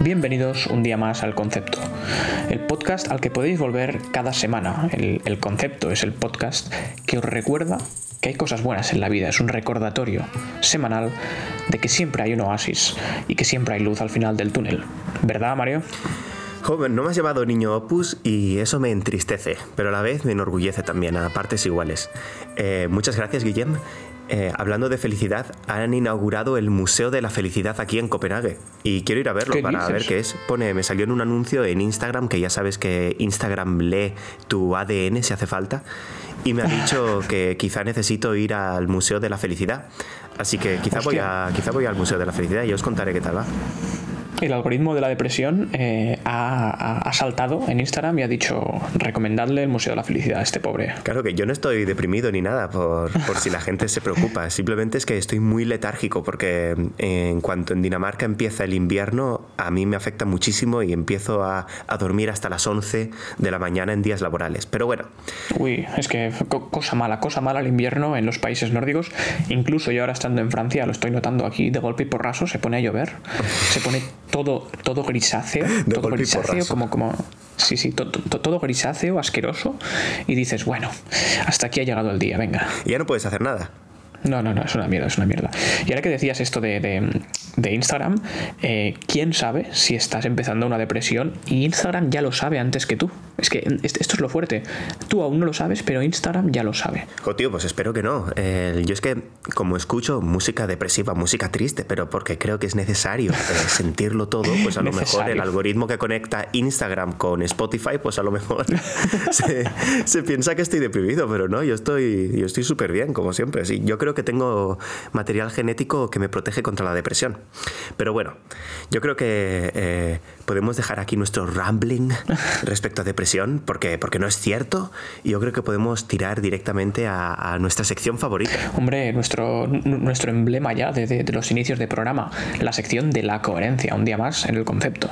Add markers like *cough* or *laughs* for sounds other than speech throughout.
Bienvenidos un día más al Concepto, el podcast al que podéis volver cada semana. El, Concepto es el podcast que os recuerda que hay cosas buenas en la vida, es un recordatorio semanal de que siempre hay un oasis y que siempre hay luz al final del túnel. ¿Verdad, Mario? Joven, no me has llamado niño opus y eso me entristece, pero a la vez me enorgullece también, a partes iguales. Eh, muchas gracias, Guillem. Eh, hablando de felicidad, han inaugurado el Museo de la Felicidad aquí en Copenhague. Y quiero ir a verlo para ver qué es. Pone, me salió en un anuncio en Instagram, que ya sabes que Instagram lee tu ADN si hace falta. Y me ha dicho *laughs* que quizá necesito ir al Museo de la Felicidad. Así que quizá voy, a, quizá voy al Museo de la Felicidad y os contaré qué tal va el algoritmo de la depresión eh, ha, ha, saltado en Instagram y ha dicho recomendadle el Museo de la Felicidad a este pobre. Claro que yo no estoy deprimido ni nada por, por si la gente se preocupa. *laughs* Simplemente es que estoy muy letárgico porque en cuanto en Dinamarca empieza el invierno, a mí me afecta muchísimo y empiezo a, a dormir hasta las 11 de la mañana en días laborales. Pero bueno. Uy, es que cosa mala, cosa mala el invierno en los países nórdicos. Incluso yo ahora estando en Francia, lo estoy notando aquí de golpe y porrazo, se pone a llover. Se pone todo, todo grisáceo, de todo grisáceo, como, como, sí, sí, todo, todo grisáceo, asqueroso, y dices, bueno, hasta aquí ha llegado el día, venga. Y ya no puedes hacer nada. No, no, no, es una mierda, es una mierda. Y ahora que decías esto de, de, de Instagram, eh, ¿quién sabe si estás empezando una depresión y Instagram ya lo sabe antes que tú? Es que esto es lo fuerte. Tú aún no lo sabes, pero Instagram ya lo sabe. Tío, pues espero que no. Eh, yo es que, como escucho música depresiva, música triste, pero porque creo que es necesario eh, *laughs* sentirlo todo, pues a lo mejor el algoritmo que conecta Instagram con Spotify, pues a lo mejor *laughs* se, se, piensa que estoy deprimido, pero no, yo estoy yo estoy súper bien, como siempre. Sí, yo creo que tengo material genético que me protege contra la depresión. Pero bueno, yo creo que eh, podemos dejar aquí nuestro rambling *laughs* respecto a depresión porque, porque no es cierto. Y yo creo que podemos tirar directamente a, a nuestra sección favorita. Hombre, nuestro, nuestro emblema ya de, de, de los inicios de programa, la sección de la coherencia, un día más en el concepto.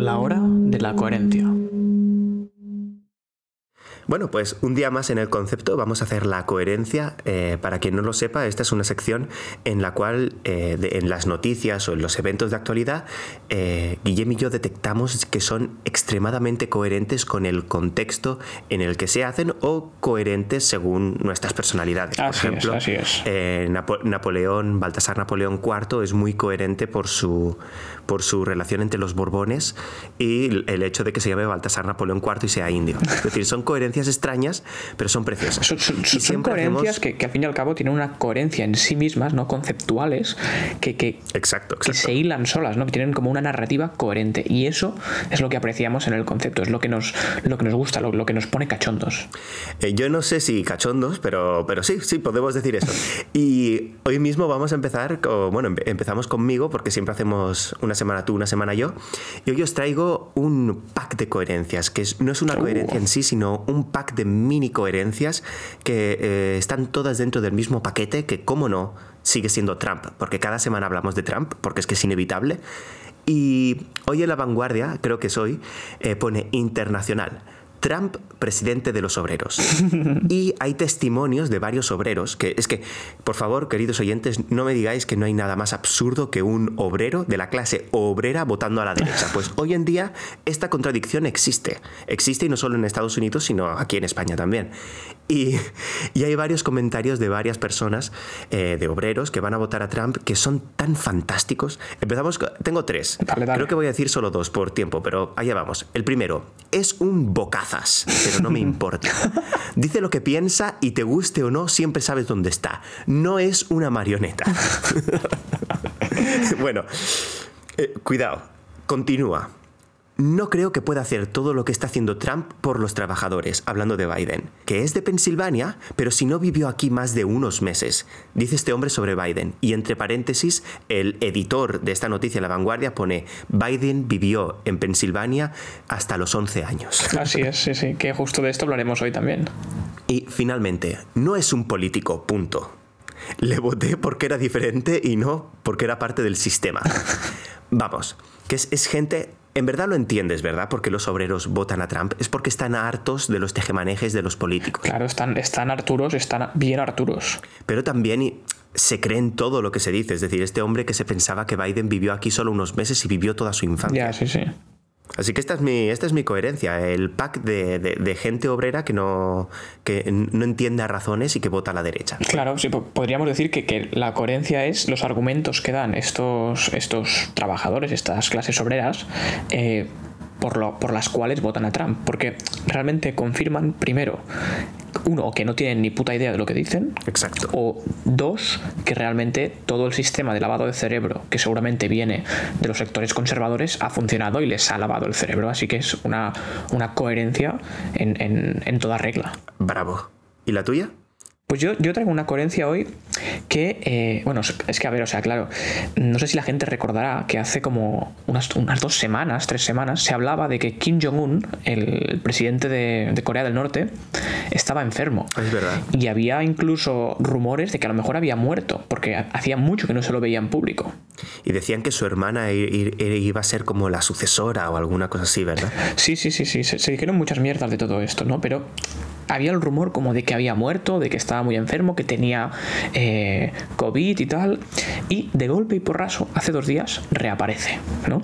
La hora de la coherencia. Bueno, pues un día más en el concepto vamos a hacer la coherencia. Eh, para quien no lo sepa, esta es una sección en la cual eh, de, en las noticias o en los eventos de actualidad, eh, Guillem y yo detectamos que son extremadamente coherentes con el contexto en el que se hacen o coherentes según nuestras personalidades. Así por ejemplo, es, así es. Napo Napoleón, Baltasar Napoleón IV es muy coherente por su, por su relación entre los Borbones y el hecho de que se llame Baltasar Napoleón IV y sea indio. Es decir, son coherencias extrañas, pero son preciosas. Son, son, son coherencias hacemos... que, que, al fin y al cabo tienen una coherencia en sí mismas, no conceptuales, que, que, exacto, exacto. que se hilan solas, ¿no? que tienen como una narrativa coherente. Y eso es lo que apreciamos en el concepto, es lo que nos, lo que nos gusta, lo, lo que nos pone cachondos. Eh, yo no sé si cachondos, pero, pero sí, sí, podemos decir eso. Y hoy mismo vamos a empezar, con, bueno, empezamos conmigo, porque siempre hacemos una semana tú, una semana yo. Y hoy os traigo un pack de coherencias, que es, no es una uh. coherencia en sí, sino un pack de mini coherencias que eh, están todas dentro del mismo paquete que, como no, sigue siendo Trump, porque cada semana hablamos de Trump, porque es que es inevitable. Y hoy en la vanguardia, creo que es hoy, eh, pone internacional. Trump, presidente de los obreros. *laughs* Y hay testimonios de varios obreros que es que, por favor, queridos oyentes, no me digáis que no hay nada más absurdo que un obrero de la clase obrera votando a la derecha. *laughs* Pues hoy en día esta contradicción existe. Existe y no solo en Estados Unidos, sino aquí en España también. Y, y hay varios comentarios de varias personas, eh, de obreros, que van a votar a Trump, que son tan fantásticos. Empezamos, con, tengo tres. Dale, dale. Creo que voy a decir solo dos por tiempo, pero allá vamos. El primero, es un bocazo pero no me importa. *laughs* Dice lo que piensa y te guste o no, siempre sabes dónde está. No es una marioneta. *laughs* *laughs* bueno, eh, cuidado, continúa. No creo que pueda hacer todo lo que está haciendo Trump por los trabajadores, hablando de Biden, que es de Pensilvania, pero si no vivió aquí más de unos meses, dice este hombre sobre Biden. Y entre paréntesis, el editor de esta noticia, La Vanguardia, pone, Biden vivió en Pensilvania hasta los 11 años. Así es, sí, sí, que justo de esto hablaremos hoy también. Y finalmente, no es un político, punto. Le voté porque era diferente y no porque era parte del sistema. *laughs* vamos, que es, es gente en verdad lo entiendes, ¿verdad? Porque los obreros votan a Trump. Es porque están hartos de los tejemanejes de los políticos. Claro, están, están Arturos, están bien Arturos. Pero también se creen todo lo que se dice. Es decir, este hombre que se pensaba que Biden vivió aquí solo unos meses y vivió toda su infancia. Ya, sí, sí. Así que esta es mi, esta es mi coherencia, el pack de, gente obrera que no, que no entiende razones y que vota a la derecha. Claro, sí, podríamos decir que, la coherencia es los argumentos que dan estos, estos trabajadores, estas clases obreras, eh, por, lo, por las cuales votan a Trump. Porque realmente confirman, primero, uno, que no tienen ni puta idea de lo que dicen. Exacto. O dos, que realmente todo el sistema de lavado de cerebro, que seguramente viene de los sectores conservadores, ha funcionado y les ha lavado el cerebro. Así que es una, una coherencia en, en toda regla. Bravo. ¿Y la tuya? Pues yo, yo traigo una coherencia hoy que, eh, bueno, es que a ver, o sea, claro, no sé si la gente recordará que hace como unas, unas dos semanas, tres semanas, se hablaba de que Kim Jong-un, el presidente de, Corea del Norte, estaba enfermo. Es verdad. Y había incluso rumores de que a lo mejor había muerto, porque hacía mucho que no se lo veía en público. Y decían que su hermana iba a ser como la sucesora o alguna cosa así, ¿verdad? Sí, sí, sí, sí. Se, se dijeron muchas mierdas de todo esto, ¿no? Pero había el rumor como de que había muerto, de que estaba muy enfermo, que tenía eh, COVID y tal. Y de golpe y porraso, hace dos días, reaparece, ¿no?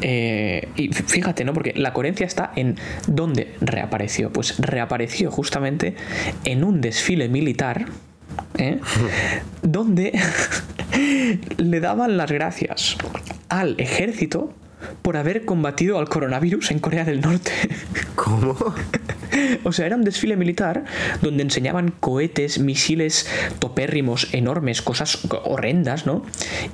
Eh, y fíjate, ¿no? Porque la coherencia está en dónde reapareció. Pues reapareció justamente en un desfile militar. ¿eh? *laughs* donde *laughs* le daban las gracias al ejército por haber combatido al coronavirus en Corea del Norte. ¿Cómo? *laughs* O sea, era un desfile militar donde enseñaban cohetes, misiles topérrimos enormes, cosas horrendas, ¿no?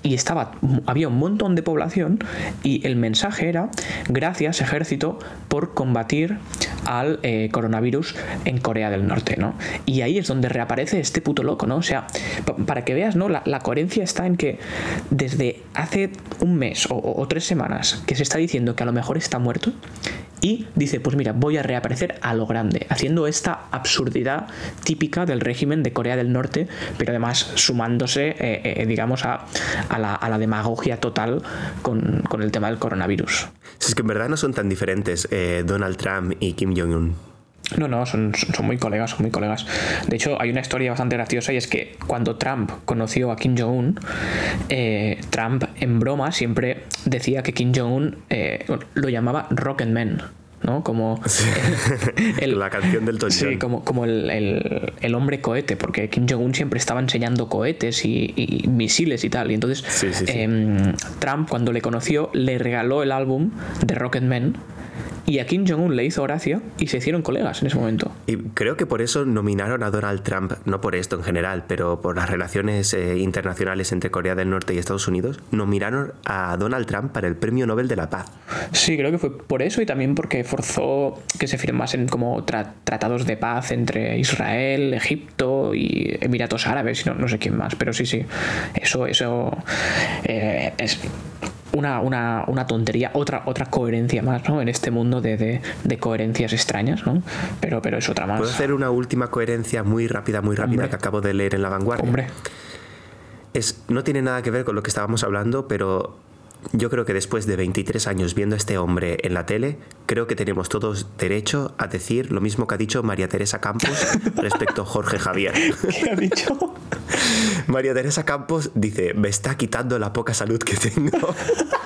Y estaba, había un montón de población y el mensaje era, gracias ejército por combatir al eh, coronavirus en Corea del Norte, ¿no? Y ahí es donde reaparece este puto loco, ¿no? O sea, para que veas, ¿no? La, coherencia está en que desde hace un mes o tres semanas que se está diciendo que a lo mejor está muerto, y dice, pues mira, voy a reaparecer a lo grande, haciendo esta absurdidad típica del régimen de Corea del Norte, pero además sumándose, eh, eh, digamos, a, la, demagogia total con, el tema del coronavirus. es que en verdad no son tan diferentes eh, Donald Trump y Kim Jong-un. No, no, son, son, muy colegas, son muy colegas. De hecho, hay una historia bastante graciosa y es que cuando Trump conoció a Kim Jong-un, Trump en broma siempre decía que Kim Jong-un lo llamaba Rocketman. ¿no? Como *laughs* la canción del Sí, como, como el, hombre cohete, porque Kim Jong-un siempre estaba enseñando cohetes y, misiles y tal. Y entonces em, Trump, cuando le conoció, le regaló el álbum de Rocketman y a Kim Jong-un le hizo gracia y se hicieron colegas en ese momento. Y creo que por eso nominaron a Donald Trump, no por esto en general, pero por las relaciones eh, internacionales entre Corea del Norte y Estados Unidos, nominaron a Donald Trump para el Premio Nobel de la Paz. Sí, creo que fue por eso y también porque forzó que se firmasen como tratados de paz entre Israel, Egipto y Emiratos Árabes, no, no sé quién más, pero sí, sí, eso, eso eh, es una, una, una, tontería, otra, otra coherencia más, ¿no? En este mundo de, de, coherencias extrañas, ¿no? Pero, pero es otra más. ¿Puedo hacer una última coherencia muy rápida, muy rápida que acabo de leer en La Vanguardia? Hombre. Es, no tiene nada que ver con lo que estábamos hablando, pero yo creo que después de 23 años viendo a este hombre en la tele, creo que tenemos todos derecho a decir lo mismo que ha dicho María Teresa Campos *laughs* respecto a Jorge Javier. ¿Qué ha dicho? María Teresa Campos dice, me está quitando la poca salud que tengo. *laughs*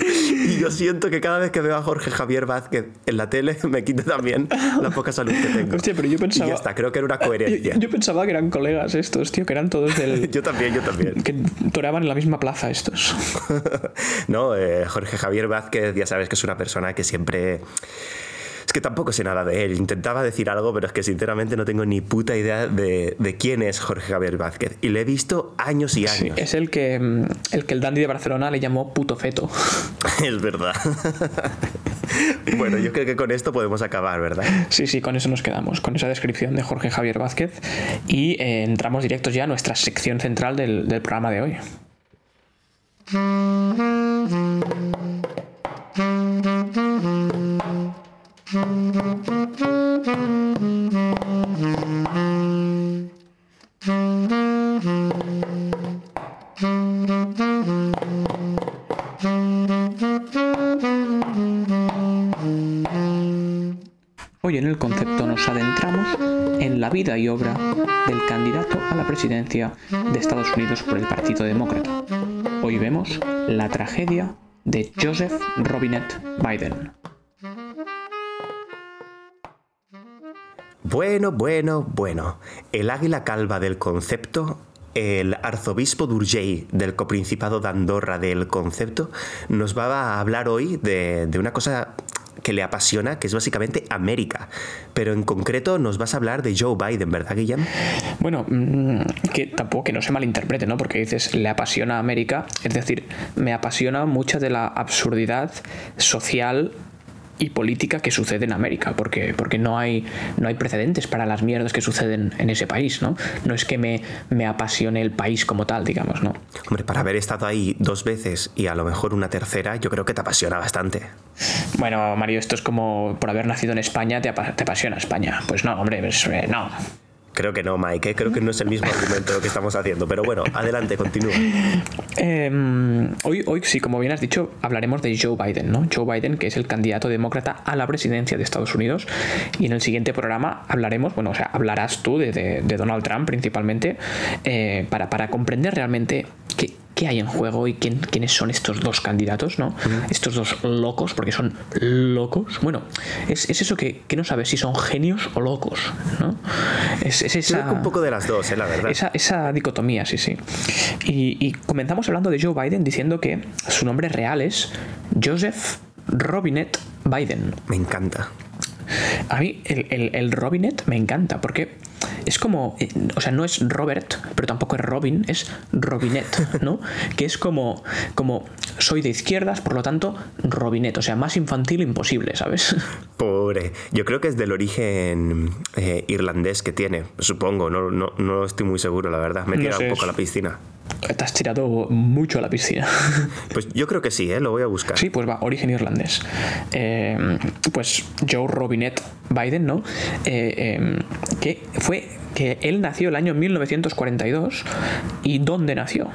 Y yo siento que cada vez que veo a Jorge Javier Vázquez en la tele *laughs* me quita también la poca salud que tengo. Hostia, pero yo pensaba. Y ya está, creo que era una *laughs* coherencia. Yo, pensaba que eran colegas estos, tío, que eran todos del. *laughs* yo también, yo también. Que toreaban en la misma plaza estos. no, eh, Jorge Javier Vázquez, ya sabes que es una persona que siempre es que tampoco sé nada de él. Intentaba decir algo, pero es que sinceramente no tengo ni puta idea de, quién es Jorge Javier Vázquez. Y le he visto años y años. es el que, mm, el que el dandy de Barcelona le llamó puto feto. *laughs* es verdad. *laughs* bueno, yo creo que con esto podemos acabar, ¿verdad? Sí, sí, con eso nos quedamos, con esa descripción de Jorge Javier Vázquez. Y eh, entramos directos ya a nuestra sección central del, del programa de hoy. Hoy en el concepto nos adentramos en la vida y obra del candidato a la presidencia de Estados Unidos por el Partido Demócrata. Hoy vemos la tragedia de Joseph Robinette Biden. Bueno, bueno, bueno. El águila calva del concepto el arzobispo d'Urgell del coprincipado de Andorra del concepto nos va a hablar hoy de, de, una cosa que le apasiona, que es básicamente América. Pero en concreto nos vas a hablar de Joe Biden, ¿verdad, Guillem? Bueno, mm, que tampoco que no se malinterprete, ¿no? Porque dices, le apasiona América, es decir, me apasiona mucha de la absurdidad social y política que sucede en América, porque, porque no, hay, no hay precedentes para las mierdas que suceden en ese país, ¿no? No es que me, me apasione el país como tal, digamos, ¿no? Hombre, para haber estado ahí dos veces y a lo mejor una tercera, yo creo que te apasiona bastante. Bueno, Mario, esto es como por haber nacido en España, te, te apasiona España. Pues no, hombre, pues, eh, no. Creo que no, Mike, ¿eh? creo que no es el mismo argumento que estamos haciendo, pero bueno, adelante, continúa. Eh, hoy, hoy sí, como bien has dicho, hablaremos de Joe Biden, ¿no? Joe Biden, que es el candidato demócrata a la presidencia de Estados Unidos, y en el siguiente programa hablaremos, bueno, o sea, hablarás tú de Donald Trump principalmente, eh, para, para comprender realmente qué, qué hay en juego y quién, quiénes son estos dos candidatos, ¿no? Uh -huh. Estos dos locos, porque son locos. Bueno, es, es eso que, que, no sabes si son genios o locos, ¿no? Es, es esa, Creo que un poco de las dos, ¿eh? la verdad. Esa, esa dicotomía, sí, sí. Y, y, comenzamos hablando de Joe Biden diciendo que su nombre real es Joseph Robinette Biden. Me encanta. A mí el, el, el Robinette me encanta porque es como, eh, o sea, no es Robert, pero tampoco es Robin, es Robinette, *laughs* ¿no? que es como, como soy de izquierdas, por lo tanto, Robinette, o sea, más infantil imposible, ¿sabes? *laughs* Pobre. Yo creo que es del origen eh, irlandés que tiene, supongo, no, no, no, estoy muy seguro, la verdad. Me he tirado no sé, un poco a la piscina. Te has tirado mucho a la piscina. *laughs* Pues yo creo que sí, ¿eh? lo voy a buscar. Sí, pues va, origen irlandés. Eh, pues Joe Robinette Biden, ¿no? Eh, que fue que él nació el año 1942 y ¿dónde nació?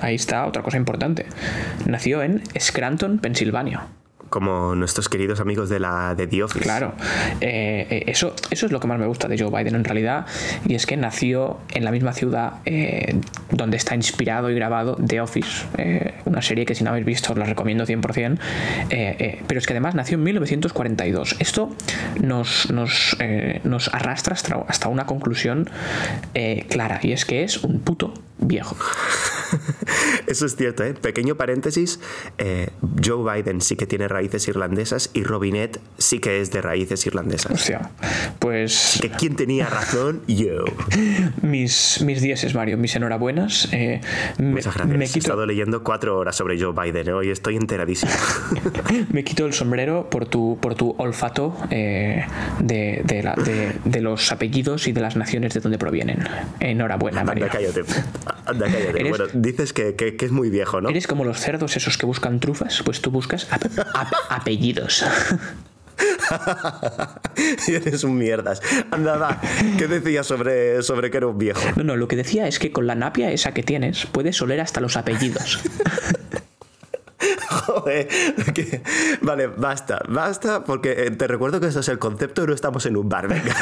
Ahí está otra cosa importante. Nació en Scranton, Pensilvania como nuestros queridos amigos de la de The Office. Claro, eh, eso, eso es lo que más me gusta de Joe Biden en realidad, y es que nació en la misma ciudad eh, donde está inspirado y grabado The Office, eh, una serie que si no habéis visto os la recomiendo 100%, pero es que además nació en 1942. Esto nos, nos, nos arrastra hasta, una conclusión clara, y es que es un puto viejo. *laughs* Eso es cierto, ¿eh? Pequeño paréntesis, Joe Biden sí que tiene raíces irlandesas y Robinette sí que es de raíces irlandesas. Hostia, pues... que ¿Quién tenía razón? Yo. *laughs* Mis, mis dieces, Mario, mis enhorabuenas. Eh, Muchas gracias. Me quito... He estado leyendo cuatro horas sobre Joe Biden, ¿eh? hoy estoy enteradísimo. *laughs* me quito el sombrero por tu, por tu olfato eh, de, de, la, de, de, los apellidos y de las naciones de donde provienen. Enhorabuena, Mario. Anda, cállate. Anda, cállate. ¿Eres... Bueno, dices que, que, que, es muy viejo, ¿no? Eres como los cerdos esos que buscan trufas, pues tú buscas ap ap *laughs* apellidos. *laughs* Eres un mierdas. Anda, va. ¿Qué decías sobre, sobre que era un viejo? No, no, lo que decía es que con la napia esa que tienes puedes oler hasta los apellidos. *laughs* Joder, vale, basta, basta, porque te recuerdo que eso es el concepto, no estamos en un bar, venga.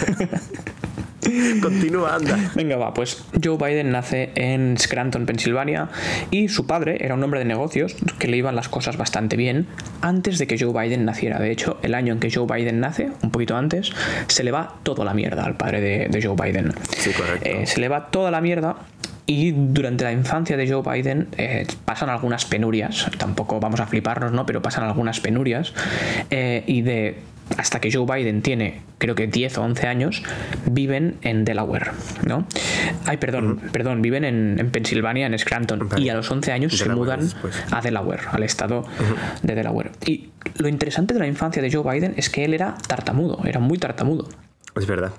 *laughs* Continúa, anda. Venga, va, pues Joe Biden nace en Scranton, Pensilvania, y su padre era un hombre de negocios que le iban las cosas bastante bien antes de que Joe Biden naciera. De hecho, el año en que Joe Biden nace, un poquito antes, se le va toda la mierda al padre de, de Joe Biden. Sí, correcto. Eh, se le va toda la mierda y durante la infancia de Joe Biden eh, pasan algunas penurias, tampoco vamos a fliparnos, ¿no? Pero pasan algunas penurias eh, y de hasta que Joe Biden tiene creo que 10 o 11 años, viven en Delaware, ¿no? Ay, perdón, perdón, viven en, en, Pensilvania, en Scranton, y a los 11 años Delaware, se mudan después. a Delaware, al estado uh -huh. de Delaware. Y lo interesante de la infancia de Joe Biden es que él era tartamudo, era muy tartamudo. Es verdad.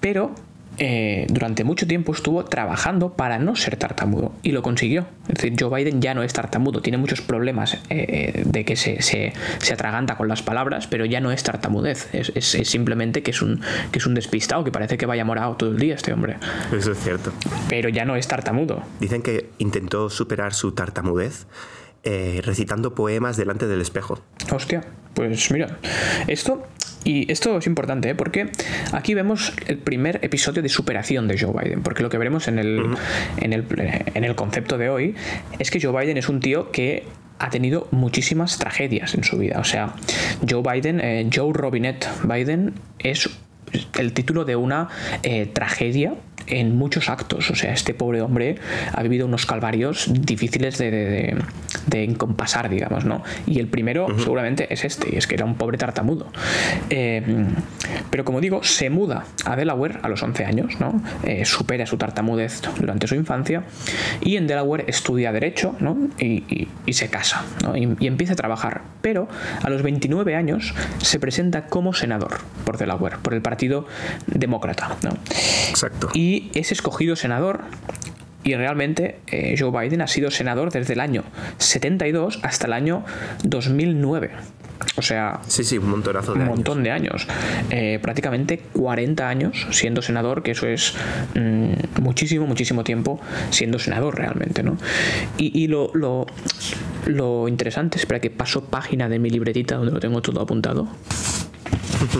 Pero eh, durante mucho tiempo estuvo trabajando para no ser tartamudo y lo consiguió. Es decir, Joe Biden ya no es tartamudo, tiene muchos problemas eh, de que se, se, se, atraganta con las palabras, pero ya no es tartamudez. Es, es, es, simplemente que es, un, que es un despistado, que parece que vaya morado todo el día este hombre. Eso es cierto. Pero ya no es tartamudo. Dicen que intentó superar su tartamudez eh, recitando poemas delante del espejo. Hostia, pues mira, esto Y esto es importante, ¿eh? porque aquí vemos el primer episodio de superación de Joe Biden, porque lo que veremos en el, en el, en el concepto de hoy es que Joe Biden es un tío que ha tenido muchísimas tragedias en su vida. O sea, Joe Biden, eh, Joe Robinette Biden es el título de una eh, tragedia en muchos actos. O sea, este pobre hombre ha vivido unos calvarios difíciles de, de, de encompasar, digamos, ¿no? Y el primero seguramente es este, y es que era un pobre tartamudo. Eh, pero como digo, se muda a Delaware a los 11 años, ¿no? Eh, supera su tartamudez durante su infancia y en Delaware estudia Derecho, ¿no? Y, y, y se casa, ¿no? Y, y, empieza a trabajar. Pero a los 29 años se presenta como senador por Delaware, por el Partido Demócrata, ¿no? Exacto. Y es escogido senador y realmente eh, Joe Biden ha sido senador desde el año 72 hasta el año 2009. O sea, sí, sí, un montonazo de un años. montón de años. Eh, prácticamente 40 años siendo senador, que eso es mmm, muchísimo, muchísimo tiempo siendo senador realmente, ¿no? Y, y lo, lo, lo, interesante, espera que paso página de mi libretita donde lo tengo todo apuntado.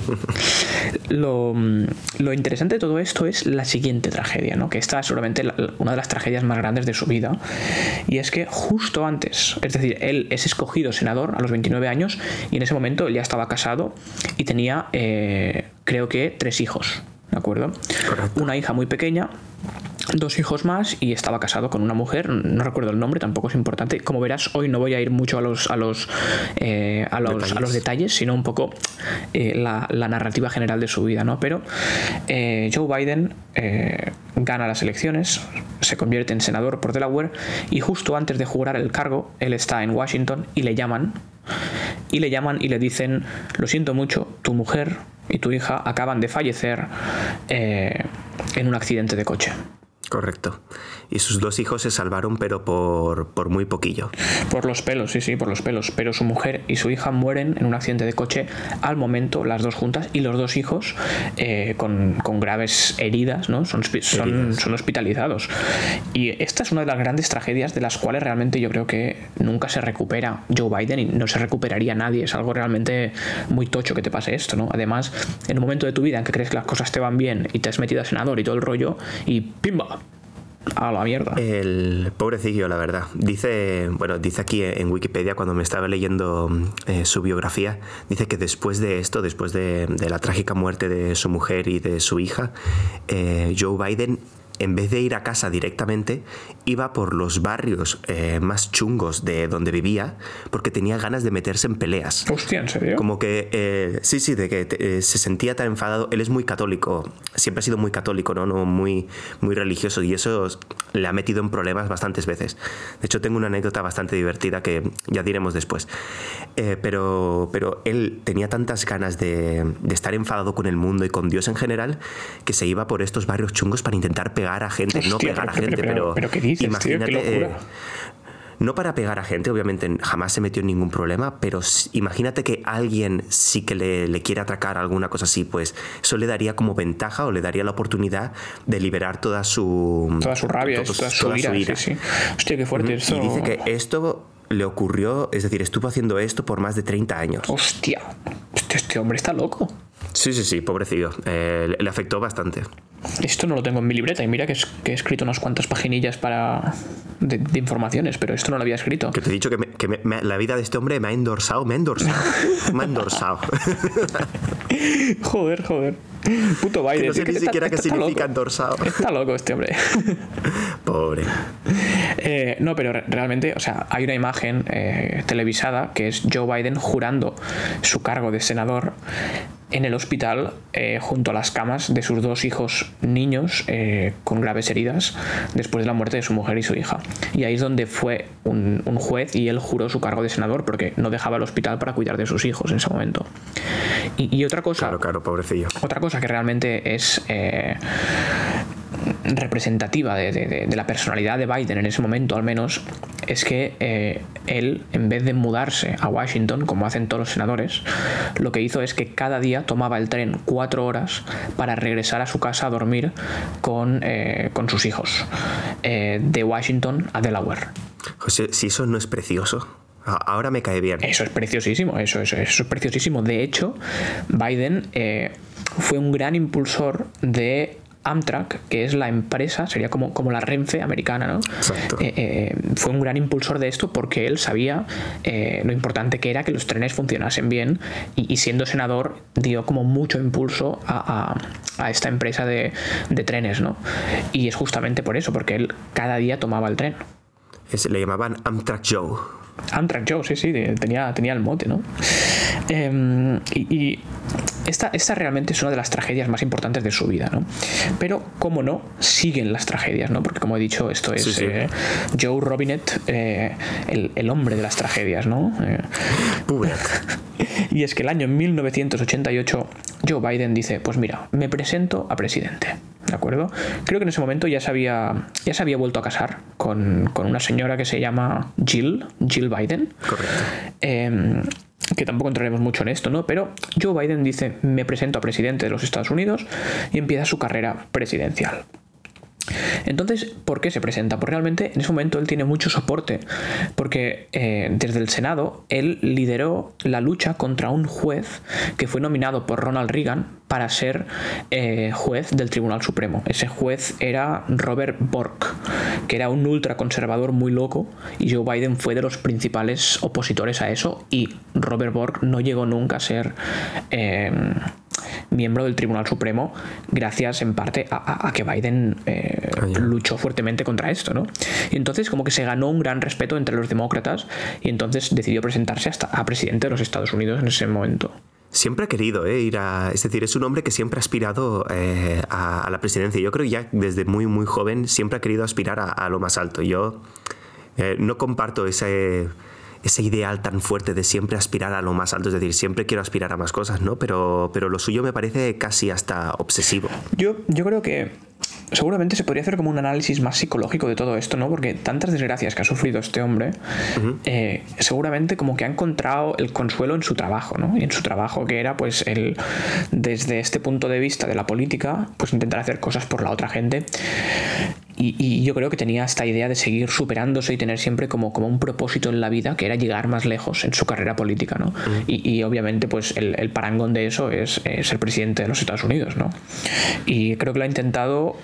*laughs* Lo, lo, interesante de todo esto es la siguiente tragedia, ¿no? que esta es seguramente la, una de las tragedias más grandes de su vida, y es que justo antes, es decir, él es escogido senador a los 29 años, y en ese momento él ya estaba casado y tenía, eh, creo que, tres hijos, ¿de acuerdo? Correcto. Una hija muy pequeña dos hijos más y estaba casado con una mujer, no recuerdo el nombre, tampoco es importante. Como verás, hoy no voy a ir mucho a los a los eh, a, los, detalles. a los detalles, sino un poco eh, la, la, narrativa general de su vida, ¿no? Pero eh, Joe Biden gana las elecciones, se convierte en senador por Delaware y justo antes de jurar el cargo, él está en Washington y le llaman y le llaman y le dicen, lo siento mucho, tu mujer y tu hija acaban de fallecer en un accidente de coche. Correcto. Y sus dos hijos se salvaron, pero por, por, muy poquillo. Por los pelos, sí, sí, por los pelos. Pero su mujer y su hija mueren en un accidente de coche al momento, las dos juntas, y los dos hijos eh, con, con, graves heridas, ¿no? Son, son, son, hospitalizados. Y esta es una de las grandes tragedias de las cuales realmente yo creo que nunca se recupera Joe Biden y no se recuperaría nadie. Es algo realmente muy tocho que te pase esto, ¿no? Además, en un momento de tu vida en que crees que las cosas te van bien y te has metido a senador y todo el rollo, y ¡pimba! A la mierda. El pobrecillo, la verdad. Dice, bueno, dice aquí en Wikipedia, cuando me estaba leyendo eh, su biografía, dice que después de esto, después de, la trágica muerte de su mujer y de su hija, eh, Joe Biden en vez de ir a casa directamente, iba por los barrios eh, más chungos de donde vivía porque tenía ganas de meterse en peleas. Hostia, ¿en serio? Como que, eh, sí, sí, de que te, eh, se sentía tan enfadado. Él es muy católico, siempre ha sido muy católico, ¿no? no muy, muy religioso y eso le ha metido en problemas bastantes veces. De hecho, tengo una anécdota bastante divertida que ya diremos después. pero, pero él tenía tantas ganas de, de estar enfadado con el mundo y con Dios en general que se iba por estos barrios chungos para intentar pegar a gente, Hostia, no pegar a gente, pero, pero, pero ¿qué dices, imagínate. tío? ¿Qué eh, no para pegar a gente, obviamente jamás se metió en ningún problema, pero imagínate que alguien sí que le, le, quiere atracar alguna cosa así, pues eso le daría como ventaja o le daría la oportunidad de liberar toda su... Toda su rabia, todo, toda, su, toda ira, su ira. Sí, sí. Hostia, qué fuerte uh -huh. eso. Y dice que esto le ocurrió, es decir, estuvo haciendo esto por más de 30 años. Hostia, este, este hombre está loco. Sí, sí, sí, pobrecillo. Eh, le afectó bastante. Esto no lo tengo en mi libreta y mira que, es, que he escrito unas cuantas paginillas para de, de, informaciones, pero esto no lo había escrito. Que te he dicho que, me, que me, me, la vida de este hombre me ha endorsado, me ha endorsado, me ha endorsado. *laughs* joder, joder. Puto Biden. Que no sé ni siquiera qué significa endorsado. Está loco este hombre. *laughs* Pobre. Eh, no, pero realmente, o sea, hay una imagen eh, televisada que es Joe Biden jurando su cargo de senador en el hospital eh, junto a las camas de sus dos hijos niños eh, con graves heridas después de la muerte de su mujer y su hija. Y ahí es donde fue un, un, juez y él juró su cargo de senador porque no dejaba el hospital para cuidar de sus hijos en ese momento. Y, y otra cosa... Claro, claro, pobrecillo. Otra cosa que realmente es... Eh, representativa de, de, de, la personalidad de Biden en ese momento al menos es que eh, él en vez de mudarse a Washington como hacen todos los senadores lo que hizo es que cada día tomaba el tren cuatro horas para regresar a su casa a dormir con, eh, con sus hijos eh, de Washington a Delaware José, si eso no es precioso ahora me cae bien. Eso es preciosísimo, eso, eso, eso es preciosísimo. De hecho, Biden fue un gran impulsor de Amtrak, que es la empresa, sería como, como la Renfe americana, ¿no? Exacto. Eh, eh, fue un gran impulsor de esto porque él sabía eh, lo importante que era que los trenes funcionasen bien y, y siendo senador dio como mucho impulso a, a, a esta empresa de, de, trenes, ¿no? Y es justamente por eso, porque él cada día tomaba el tren. Es, le llamaban Amtrak Joe. Amtrak Joe, sí, sí, tenía, tenía el mote, ¿no? Eh, y, y esta, esta, realmente es una de las tragedias más importantes de su vida, ¿no? Pero, como no, siguen las tragedias, ¿no? Porque, como he dicho, esto es sí, sí. Eh, Joe Robinet, eh, el, el, hombre de las tragedias, ¿no? Eh, *laughs* y es que el año 1988, Joe Biden dice: Pues mira, me presento a presidente. ¿De acuerdo? Creo que en ese momento ya se había, ya se había vuelto a casar con, con una señora que se llama Jill, Jill Biden. Correcto. Eh, que tampoco entraremos mucho en esto, ¿no? Pero Joe Biden dice, me presento a presidente de los Estados Unidos y empieza su carrera presidencial. Entonces, ¿por qué se presenta? Pues realmente en ese momento él tiene mucho soporte, porque eh, desde el Senado él lideró la lucha contra un juez que fue nominado por Ronald Reagan para ser eh, juez del Tribunal Supremo. Ese juez era Robert Bork, que era un ultraconservador muy loco, y Joe Biden fue de los principales opositores a eso, y Robert Bork no llegó nunca a ser... Eh, miembro del Tribunal Supremo gracias en parte a, a, a que Biden eh, yeah. luchó fuertemente contra esto, ¿no? Y entonces como que se ganó un gran respeto entre los demócratas y entonces decidió presentarse hasta a presidente de los Estados Unidos en ese momento. Siempre ha querido eh, ir a... Es decir, es un hombre que siempre ha aspirado eh, a, a, la presidencia. Yo creo que ya desde muy, muy joven siempre ha querido aspirar a, a lo más alto. Yo eh, no comparto ese ese ideal tan fuerte de siempre aspirar a lo más alto, es decir, siempre quiero aspirar a más cosas, ¿no? Pero, pero lo suyo me parece casi hasta obsesivo. Yo, yo creo que seguramente se podría hacer como un análisis más psicológico de todo esto, ¿no? Porque tantas desgracias que ha sufrido este hombre, uh -huh. eh, seguramente como que ha encontrado el consuelo en su trabajo, ¿no? Y en su trabajo que era, pues, el, desde este punto de vista de la política, pues intentar hacer cosas por la otra gente. Y, y, yo creo que tenía esta idea de seguir superándose y tener siempre como, como un propósito en la vida, que era llegar más lejos en su carrera política, ¿no? Uh -huh. y, y, obviamente, pues, el, el, parangón de eso es, es ser presidente de los Estados Unidos, ¿no? Y creo que lo ha intentado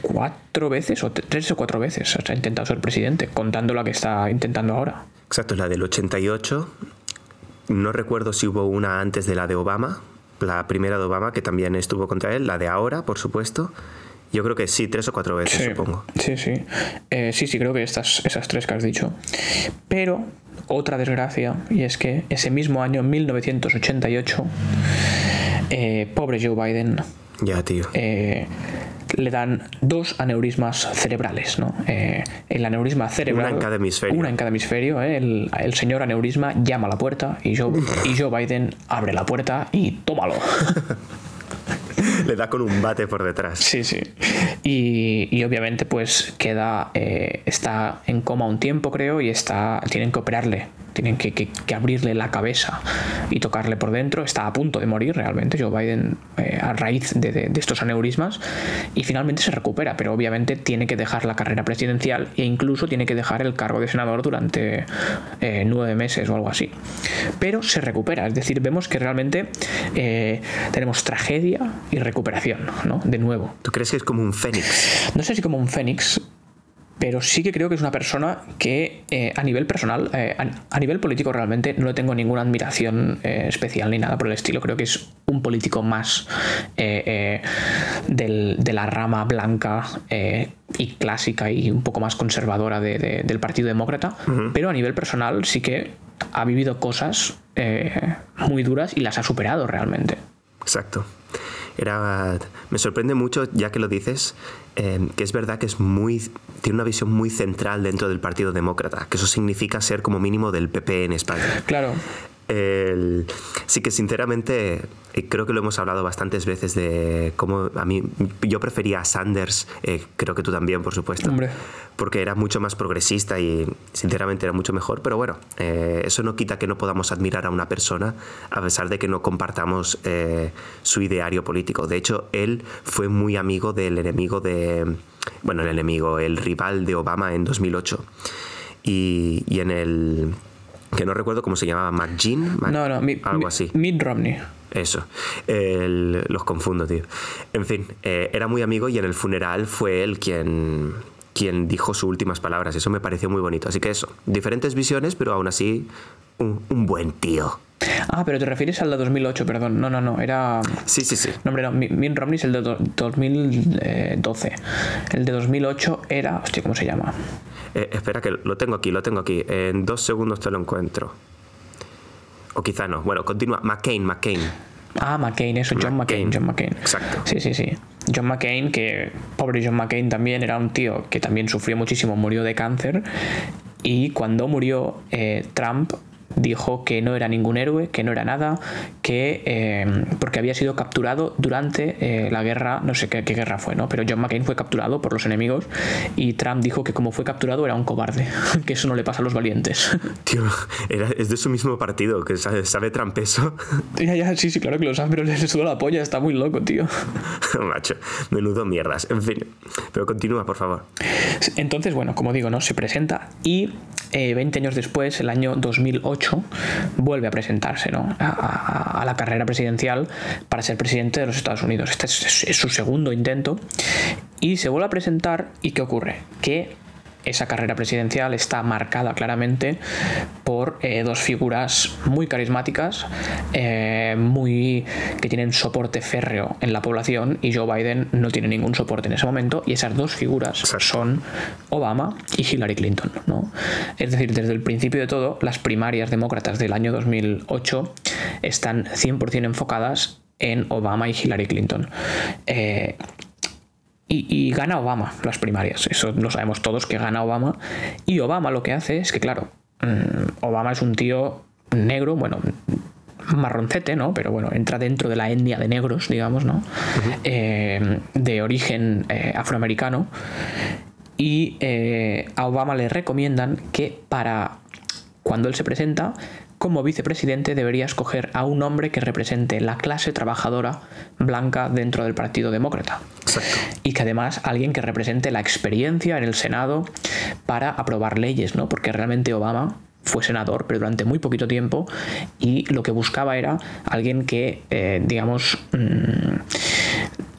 cuatro veces o tres o cuatro veces o sea, ha intentado ser presidente, contando la que está intentando ahora. Exacto, la del 88. No recuerdo si hubo una antes de la de Obama, la primera de Obama, que también estuvo contra él, la de ahora, por supuesto. Yo creo que sí, tres o cuatro veces, sí, supongo. Sí, sí. Eh, sí, sí, creo que estas, esas tres que has dicho. Pero otra desgracia, y es que ese mismo año, 1988, eh, pobre Joe Biden. Ya, tío. Eh, le dan dos aneurismas cerebrales, ¿no? Eh, el aneurisma cerebral. Una en cada hemisferio. Una en cada hemisferio. ¿eh? El, el, señor aneurisma llama a la puerta y Joe, y Joe Biden abre la puerta y tómalo. *laughs* *laughs* le da con un bate por detrás. Sí, sí. Y, y obviamente, pues queda. Eh, está en coma un tiempo, creo, y está. Tienen que operarle. Tienen que, que, abrirle la cabeza y tocarle por dentro. Está a punto de morir realmente, Joe Biden, eh, a raíz de, de, estos aneurismas. Y finalmente se recupera, pero obviamente tiene que dejar la carrera presidencial e incluso tiene que dejar el cargo de senador durante eh, nueve meses o algo así. Pero se recupera, es decir, vemos que realmente tenemos tragedia y recuperación, ¿no? De nuevo. ¿Tú crees que es como un fénix? No sé si como un fénix, pero sí que creo que es una persona que eh, a nivel personal, eh, a, a, nivel político realmente no le tengo ninguna admiración eh, especial ni nada por el estilo. Creo que es un político más del, de la rama blanca y clásica y un poco más conservadora de, de, del Partido Demócrata, uh -huh. pero a nivel personal sí que ha vivido cosas muy duras y las ha superado realmente. Exacto. Era, me sorprende mucho, ya que lo dices, eh, que es verdad que es muy, tiene una visión muy central dentro del Partido Demócrata, que eso significa ser como mínimo del PP en España. Claro. El, sí que sinceramente eh, creo que lo hemos hablado bastantes veces de cómo a mí yo prefería a Sanders, eh, creo que tú también, por supuesto, Hombre. porque era mucho más progresista y sinceramente era mucho mejor. Pero bueno, eh, eso no quita que no podamos admirar a una persona a pesar de que no compartamos eh, su ideario político. De hecho, él fue muy amigo del enemigo de, bueno, el enemigo, el rival de Obama en 2008 y, y en el que no recuerdo cómo se llamaba, McGean, no, no, algo así. Mitt Romney. Eso, los confundo, tío. En fin, eh, era muy amigo y en el funeral fue él quien, quien dijo sus últimas palabras. Eso me pareció muy bonito. Así que eso, diferentes visiones, pero aún así, un, buen tío. Ah, pero te refieres al de 2008, perdón. No, no, no, era... Sí, sí, sí. No, hombre, no, Mitt Romney es el de 2012. El de 2008 era... Hostia, ¿cómo se llama? Eh, espera que lo tengo aquí, lo tengo aquí. En dos segundos te lo encuentro. O quizá no. Bueno, continúa. McCain, McCain. Ah, McCain, eso, John McCain. John McCain. Exacto. Sí, sí, sí. John McCain, que pobre John McCain también era un tío que también sufrió muchísimo, murió de cáncer. Y cuando murió, eh, Trump dijo que no era ningún héroe, que no era nada, que eh, porque había sido capturado durante eh, la guerra, no sé qué, guerra fue, ¿no? Pero John McCain fue capturado por los enemigos y Trump dijo que como fue capturado era un cobarde, *laughs* que eso no le pasa a los valientes. *laughs* Tío, es de su mismo partido, que sabe, Trump eso. *laughs* Ya, ya, sí, sí, claro que lo sabe, pero le suda la polla, está muy loco, tío. Macho, menudo mierdas. En fin, pero continúa, por favor. Entonces, bueno, como digo, ¿no? Se presenta y 20 eh, años después, el año 2008, vuelve a presentarse a, la carrera presidencial para ser presidente de los Estados Unidos. Este es, su segundo intento y se vuelve a presentar y ¿qué ocurre? Que esa carrera presidencial está marcada claramente por eh, dos figuras muy carismáticas, eh, muy que tienen soporte férreo en la población y Joe Biden no tiene ningún soporte en ese momento y esas dos figuras son Obama y Hillary Clinton. ¿no? Es decir, desde el principio de todo, las primarias demócratas del año 2008 están 100% enfocadas en Obama y Hillary Clinton. Eh, y, gana Obama las primarias. Eso lo sabemos todos que gana Obama. Y Obama lo que hace es que, claro, mm, Obama es un tío negro, bueno, marroncete, ¿no? Pero bueno, entra dentro de la etnia de negros, digamos, ¿no? Eh, de origen eh, afroamericano. Y eh, a Obama le recomiendan que para cuando él se presenta, como vicepresidente debería escoger a un hombre que represente la clase trabajadora blanca dentro del Partido Demócrata. Y que además alguien que represente la experiencia en el Senado para aprobar leyes, ¿no? Porque realmente Obama fue senador, pero durante muy poquito tiempo, y lo que buscaba era alguien que, eh, digamos, mm,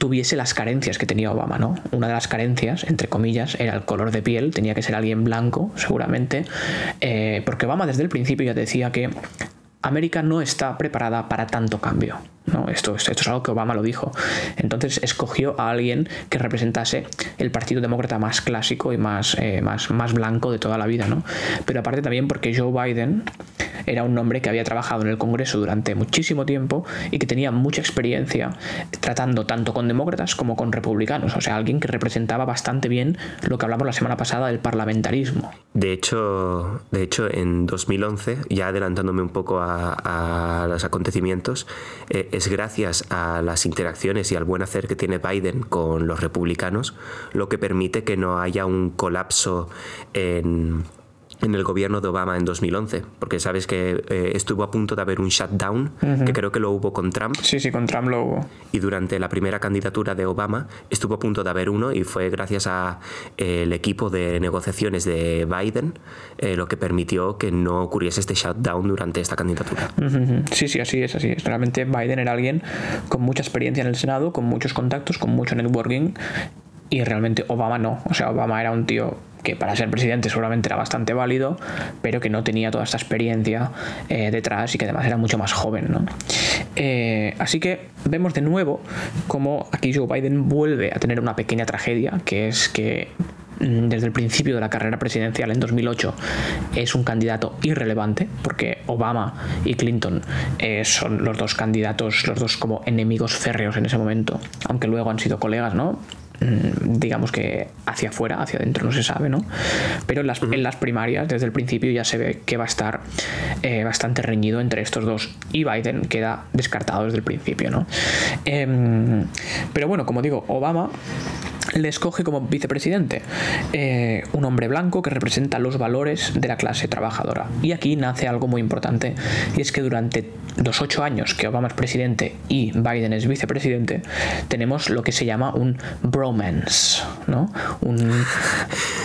tuviese las carencias que tenía Obama, ¿no? Una de las carencias, entre comillas, era el color de piel, tenía que ser alguien blanco, seguramente, eh, porque Obama desde el principio ya decía que América no está preparada para tanto cambio. ¿No? Esto, esto, es algo que Obama lo dijo. Entonces escogió a alguien que representase el Partido Demócrata más clásico y más, eh, más, más blanco de toda la vida. ¿no? Pero aparte también porque Joe Biden era un hombre que había trabajado en el Congreso durante muchísimo tiempo y que tenía mucha experiencia tratando tanto con demócratas como con republicanos. O sea, alguien que representaba bastante bien lo que hablamos la semana pasada del parlamentarismo. De hecho, de hecho en 2011, ya adelantándome un poco a, los acontecimientos, eh, es gracias a las interacciones y al buen hacer que tiene Biden con los republicanos lo que permite que no haya un colapso en en el gobierno de Obama en 2011, porque sabes que eh, estuvo a punto de haber un shutdown, que creo que lo hubo con Trump. Sí, sí, con Trump lo hubo. Y durante la primera candidatura de Obama estuvo a punto de haber uno y fue gracias al eh, equipo de negociaciones de Biden eh, lo que permitió que no ocurriese este shutdown durante esta candidatura. Sí, sí, así es, así es. Realmente Biden era alguien con mucha experiencia en el Senado, con muchos contactos, con mucho networking y realmente Obama no. O sea, Obama era un tío que para ser presidente seguramente era bastante válido, pero que no tenía toda esta experiencia eh, detrás y que además era mucho más joven. ¿no? Eh, así que vemos de nuevo cómo aquí Joe Biden vuelve a tener una pequeña tragedia, que es que mm, desde el principio de la carrera presidencial en 2008 es un candidato irrelevante porque Obama y Clinton eh, son los dos candidatos, los dos como enemigos férreos en ese momento, aunque luego han sido colegas, ¿no? Mm, digamos que hacia afuera, hacia adentro no se sabe, ¿no? Pero en las, en las primarias, desde el principio ya se ve que va a estar eh, bastante reñido entre estos dos y Biden queda descartado desde el principio, ¿no? Em, pero bueno, como digo, Obama le escoge como vicepresidente eh, un hombre blanco que representa los valores de la clase trabajadora. Y aquí nace algo muy importante, y es que durante los ocho años que Obama es presidente y Biden es vicepresidente, tenemos lo que se llama un bromance, ¿no? Un, *laughs*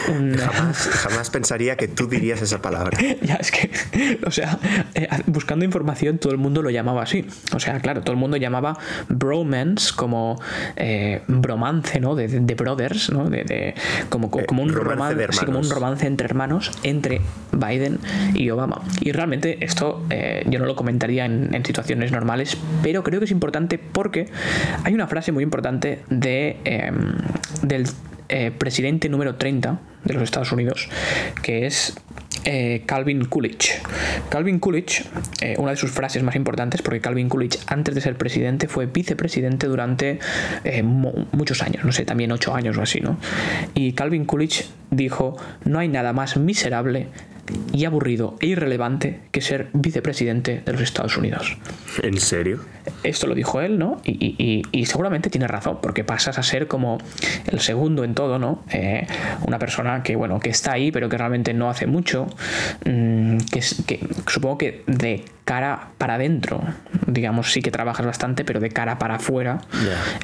Jamás, pensaría que tú dirías esa palabra. *laughs* ya, es que, o sea, eh, buscando información todo el mundo lo llamaba así. O sea, claro, todo el mundo llamaba bromance como eh, bromance, ¿no? De, de brothers, ¿no? De, como, eh, como, un romance, como un romance entre hermanos entre Biden y Obama. Y realmente esto yo no lo comentaría en, en, situaciones normales, pero creo que es importante porque hay una frase muy importante de, em, del presidente número 30 de los Estados Unidos, que es eh, Calvin Coolidge. Calvin Coolidge, eh, una de sus frases más importantes, porque Calvin Coolidge antes de ser presidente fue vicepresidente durante eh, muchos años, no sé, también ocho años o así, ¿no? Y Calvin Coolidge dijo, no hay nada más miserable y aburrido e irrelevante que ser vicepresidente de los Estados Unidos. ¿En serio? Esto lo dijo él, ¿no? Y, seguramente tiene razón, porque pasas a ser como el segundo en todo, ¿no? Eh, una persona que, bueno, que está ahí, pero que realmente no hace mucho, mm, que, que supongo que de cara para adentro, digamos, sí que trabajas bastante, pero de cara para afuera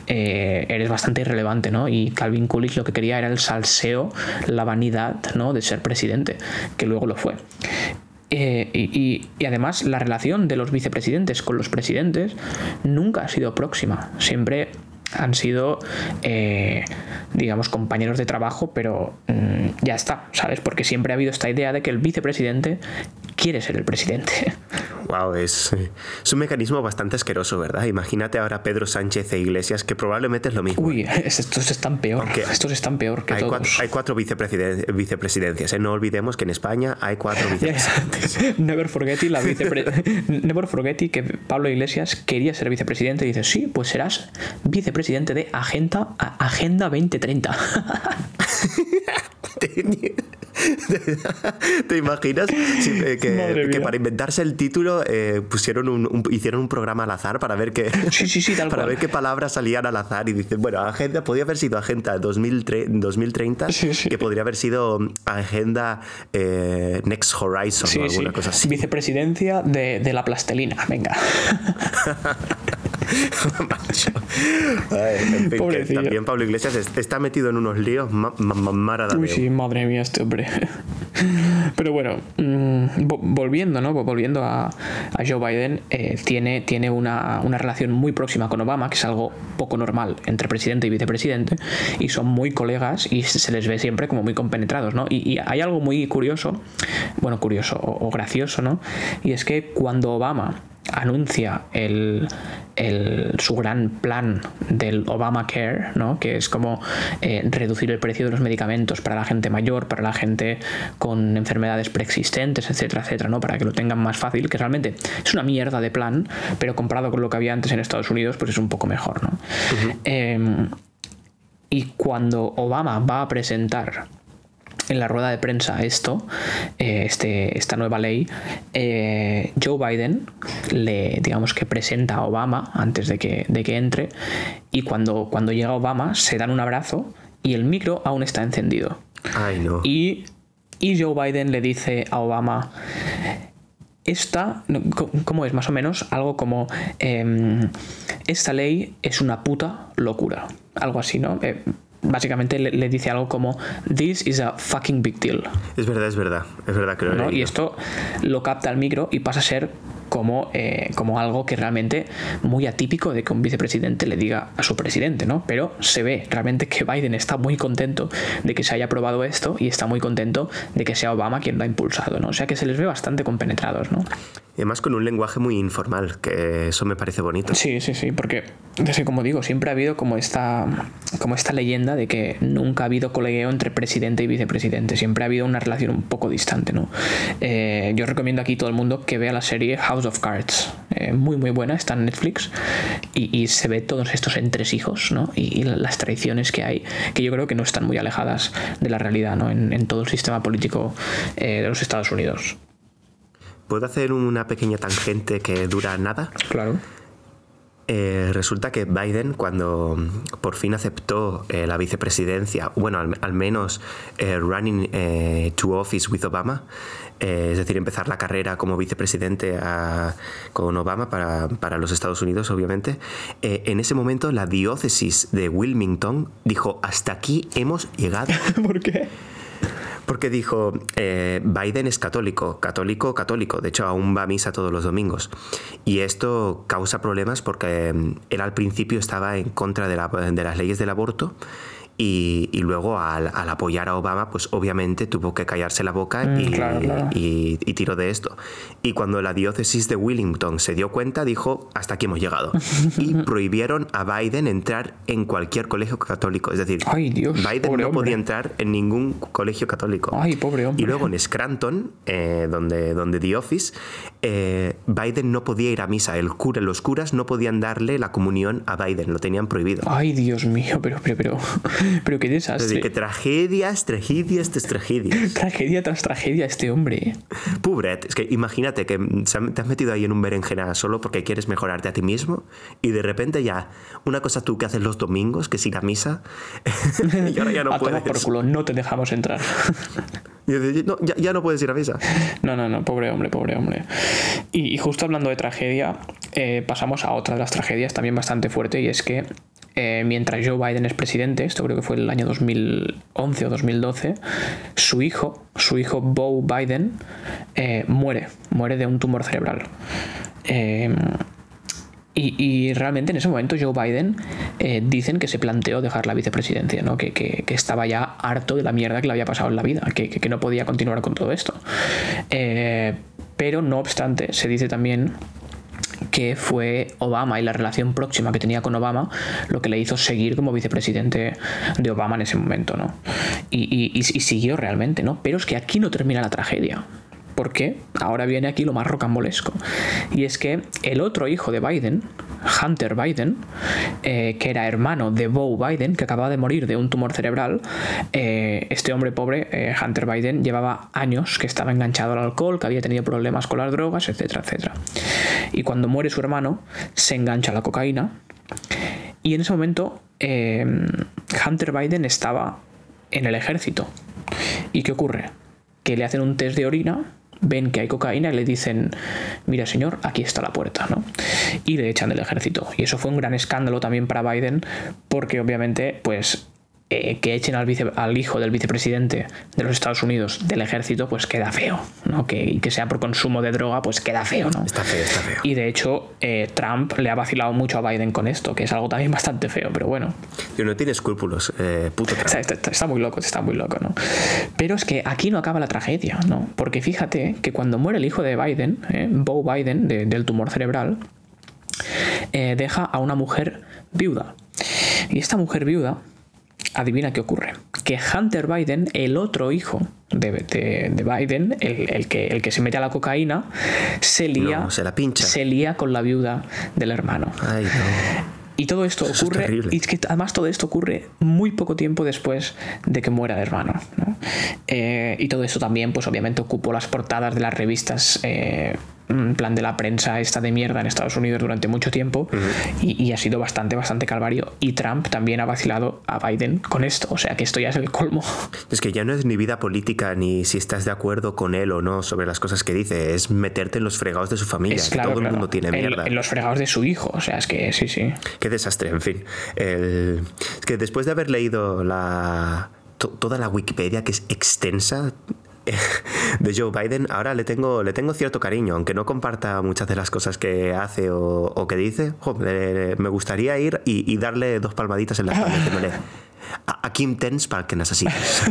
eh, eres bastante irrelevante, ¿no? Y Calvin Coolidge lo que quería era el salseo, la vanidad, ¿no? De ser presidente, que luego lo fue. Eh, y, y, además la relación de los vicepresidentes con los presidentes nunca ha sido próxima. Siempre han sido, eh, digamos, compañeros de trabajo, pero mm, ya está, ¿sabes? Porque siempre ha habido esta idea de que el vicepresidente quiere ser el presidente. *laughs* Wow, es, es un mecanismo bastante asqueroso, ¿verdad? Imagínate ahora Pedro Sánchez e Iglesias, que probablemente es lo mismo. Uy, estos están peor. estos están peor que hay todos. Cuatro, hay cuatro vicepresidencias. ¿eh? No olvidemos que en España hay cuatro *laughs* vicepresidentes. *laughs* Never forget, la Never forget que Pablo Iglesias quería ser vicepresidente y dice, sí, pues serás vicepresidente de Agenda, Agenda 2030. *laughs* *laughs* ¿Te, imaginas eh, que, para inventarse el título eh, pusieron un, hicieron un programa al azar para ver qué *laughs* para ver qué palabras salían al azar y dicen bueno agenda podría haber sido agenda 2030 que podría haber sido agenda eh, Next Horizon o alguna cosa así vicepresidencia de, de la plastelina venga también Pablo Iglesias está metido en unos líos Uy, sí, madre mía, este hombre. *laughs* Pero bueno, mm, volviendo, ¿no? Volviendo a, Joe Biden, eh, tiene, tiene una, relación muy próxima con Obama, que es algo poco normal entre presidente y vicepresidente, y son muy colegas y se les ve siempre como muy compenetrados, ¿no? Y, hay algo muy curioso, bueno, curioso o gracioso, ¿no? Y es que cuando Obama anuncia el, su gran plan del Obamacare, ¿no? que es como eh, reducir el precio de los medicamentos para la gente mayor, para la gente con enfermedades preexistentes, etcétera, etcétera, ¿no? para que lo tengan más fácil, que realmente es una mierda de plan, pero comparado con lo que había antes en Estados Unidos, pues es un poco mejor. ¿no? Em, y cuando Obama va a presentar en la rueda de prensa esto, eh, este, esta nueva ley, eh, Joe Biden le, digamos que presenta a Obama antes de que, de que entre y cuando, cuando llega Obama se dan un abrazo y el micro aún está encendido. Ay, no. Y, y Joe Biden le dice a Obama, esta, ¿cómo es? Más o menos algo como, em, esta ley es una puta locura. Algo así, ¿no? Básicamente le, dice algo como This is a fucking big deal. Es verdad, es verdad, es verdad que ¿no? Y esto lo capta el micro y pasa a ser como, eh, como algo que realmente muy atípico de que un vicepresidente le diga a su presidente, ¿no? Pero se ve realmente que Biden está muy contento de que se haya aprobado esto y está muy contento de que sea Obama quien lo ha impulsado, ¿no? O sea que se les ve bastante compenetrados, ¿no? Y además con un lenguaje muy informal, que eso me parece bonito. Sí, sí, sí, porque, desde como digo, siempre ha habido como esta, como esta leyenda de que nunca ha habido colegueo entre presidente y vicepresidente, siempre ha habido una relación un poco distante, ¿no? Eh, yo recomiendo aquí a todo el mundo que vea la serie House of Cards, eh, muy muy buena, está en Netflix, y, se ve todos estos entresijos, ¿no? Y, las traiciones que hay, que yo creo que no están muy alejadas de la realidad, ¿no? En, todo el sistema político eh, de los Estados Unidos. ¿Puedo hacer una pequeña tangente que dura nada? Claro. Eh, resulta que Biden, cuando por fin aceptó eh, la vicepresidencia, bueno, al, menos eh, running to office with Obama, es decir, empezar la carrera como vicepresidente con Obama para, para, los Estados Unidos, obviamente, en ese momento la diócesis de Wilmington dijo, hasta aquí hemos llegado. *laughs* ¿Por qué? Porque dijo, eh, Biden es católico, católico, católico, de hecho aún va a misa todos los domingos. Y esto causa problemas porque mm, él al principio estaba en contra de, de las leyes del aborto y, luego al, apoyar a Obama, pues obviamente tuvo que callarse la boca mm, y, tiró de esto. Y cuando la diócesis de Willington se dio cuenta, dijo, hasta aquí hemos llegado. y *laughs* prohibieron a Biden entrar en cualquier colegio católico. Es decir, Biden no podía entrar en ningún colegio católico. Ay, pobre hombre. Y luego en Scranton, eh, donde, donde The Office, eh, Biden no podía ir a misa. El cura, los curas no podían darle la comunión a Biden, lo tenían prohibido. Ay, Dios mío, pero, pero, pero, pero qué desastre. que tragedias, tragedias tras tragedias. *laughs* Tragedia tras tragedia este hombre. Pobret, es que imagínate que te has metido ahí en un berenjena solo porque quieres mejorarte a ti mismo y de repente ya, una cosa tú que haces los domingos, que es ir a misa, *laughs* y ahora ya no *laughs* puedes. por culo, no te dejamos entrar. ya, no puedes ir a misa. No, no, no, pobre hombre, pobre hombre. Y, justo hablando de tragedia, eh, pasamos a otra de las tragedias también bastante fuerte y es que eh, mientras Joe Biden es presidente, esto creo que fue el año 2011 o 2012, su hijo, su hijo Bo Biden, eh, muere, muere de un tumor cerebral. Eh, y, realmente en ese momento Joe Biden dicen que se planteó dejar la vicepresidencia, ¿no? que, estaba ya harto de la mierda que le había pasado en la vida, que, que no podía continuar con todo esto. pero no obstante, se dice también que fue Obama y la relación próxima que tenía con Obama lo que le hizo seguir como vicepresidente de Obama en ese momento, ¿no? Y, y siguió realmente, ¿no? Pero es que aquí no termina la tragedia. Porque ahora viene aquí lo más rocambolesco. Y es que el otro hijo de Biden, Hunter Biden, eh, que era hermano de Bo Biden, que acababa de morir de un tumor cerebral, eh, este hombre pobre, eh, Hunter Biden, llevaba años que estaba enganchado al alcohol, que había tenido problemas con las drogas, etcétera, etcétera. Y cuando muere su hermano, se engancha a la cocaína. Y en ese momento, Hunter Biden estaba en el ejército. ¿Y qué ocurre? Que le hacen un test de orina ven que hay cocaína y le dicen, mira señor, aquí está la puerta, ¿no? Y le echan del ejército. Y eso fue un gran escándalo también para Biden, porque obviamente, pues eh, que echen al, al, hijo del vicepresidente de los Estados Unidos del ejército, pues queda feo, ¿no? Que, que sea por consumo de droga, pues queda feo, ¿no? Está feo, está feo. Y de hecho, eh, Trump le ha vacilado mucho a Biden con esto, que es algo también *laughs* bastante feo, pero bueno. Tío, no tiene escrúpulos, eh, puto Trump. Está, muy loco, está muy loco, ¿no? Pero es que aquí no acaba la tragedia, ¿no? Porque fíjate que cuando muere el hijo de Biden, Bo Biden, del tumor cerebral, deja a una mujer viuda. Y esta mujer viuda adivina qué ocurre. Que Hunter Biden, el otro hijo de, Biden, el, que, el que se mete a la cocaína, se lía, se, la pincha. se lía con la viuda del hermano. Ay, no. Y todo esto ocurre, y que además todo esto ocurre muy poco tiempo después de que muera el hermano. Eh, y todo esto también, pues obviamente ocupó las portadas de las revistas eh, plan de la prensa esta de mierda en Estados Unidos durante mucho tiempo y, ha sido bastante, bastante calvario. Y Trump también ha vacilado a Biden con esto, o sea que esto ya es el colmo. *laughs* Es que ya no es ni vida política ni si estás de acuerdo con él o no sobre las cosas que dice, es meterte en los fregados de su familia. Es claro, Todo el mundo tiene mierda. En, los fregados de su hijo, o sea, es que sí, sí. Qué desastre, en fin. Es que después de haber leído la toda la Wikipedia, que es extensa, *laughs* de Joe Biden, ahora le tengo, le tengo cierto cariño, aunque no comparta muchas de las cosas que hace o, que dice. me gustaría ir y, darle dos palmaditas en la espalda a, a Kim Tens para que necesites.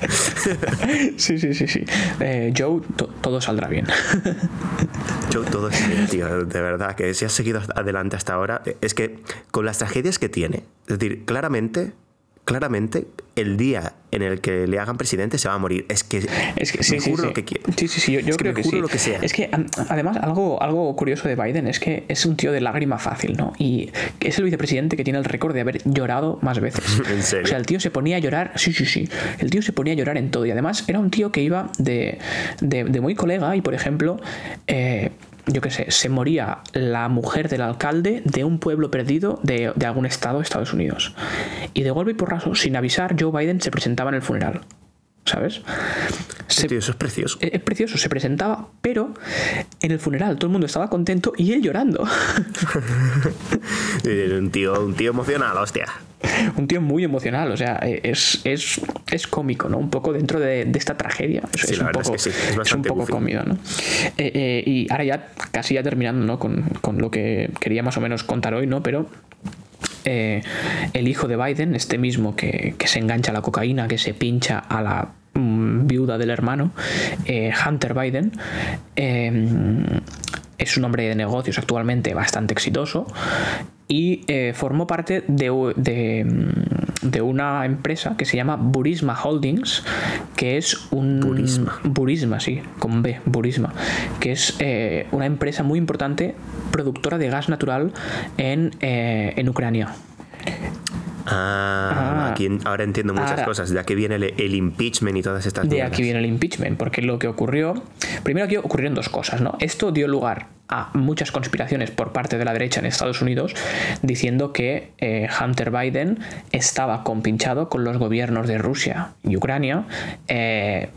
*laughs* sí, sí, sí, sí. Eh, Joe, todo saldrá bien. *laughs* Joe, todo está bien, tío. De verdad, que si has seguido adelante hasta ahora, es que con las tragedias que tiene, es decir, claramente claramente el día en el que le hagan presidente se va a morir. Es que, es que sí, me juro lo que quiere. Sí, sí, sí, yo, creo que, sí. Es que además algo, algo curioso de Biden es que es un tío de lágrima fácil, ¿no? Y es el vicepresidente que tiene el récord de haber llorado más veces. *laughs* ¿En serio? O sea, el tío se ponía a llorar, sí, sí, sí. El tío se ponía a llorar en todo. Y además era un tío que iba de, de, muy colega y, por ejemplo, eh, yo qué sé, se moría la mujer del alcalde de un pueblo perdido de, de algún estado de Estados Unidos. Y de golpe y porrazo, sin avisar, Joe Biden se presentaba en el funeral. ¿Sabes? Sí, tío, eso es precioso. Es, es precioso, se presentaba, pero en el funeral todo el mundo estaba contento y él llorando. *laughs* un, tío, un tío emocional, hostia. un tío muy emocional, o sea, es, es, es cómico, ¿no? Un poco dentro de, de esta tragedia. Es, Sí, la un verdad es poco, que sí, es un poco cómico, ¿no? Eh, eh, y ahora ya, casi ya terminando, ¿no? Con, con lo que quería más o menos contar hoy, ¿no? Pero eh, el hijo de Biden, este mismo que, que se engancha a la cocaína, que se pincha a la mm, viuda del hermano, eh, Hunter Biden, eh, es un hombre de negocios actualmente bastante exitoso y eh, formó parte de, mm, de una empresa que se llama Burisma Holdings, que es un... Burisma. Burisma, sí, con B, Burisma, que es eh, una empresa muy importante productora de gas natural en, eh, en Ucrania. Ah. Aquí ahora entiendo muchas Ahora- cosas. De aquí viene el, el impeachment y todas estas De mierdas. aquí viene el impeachment, porque lo que ocurrió, primero aquí ocurrieron dos cosas, ¿no? Esto dio lugar a muchas conspiraciones por parte de la derecha en Estados Unidos diciendo que eh, Hunter Biden estaba compinchado con los gobiernos de Rusia y Ucrania eh,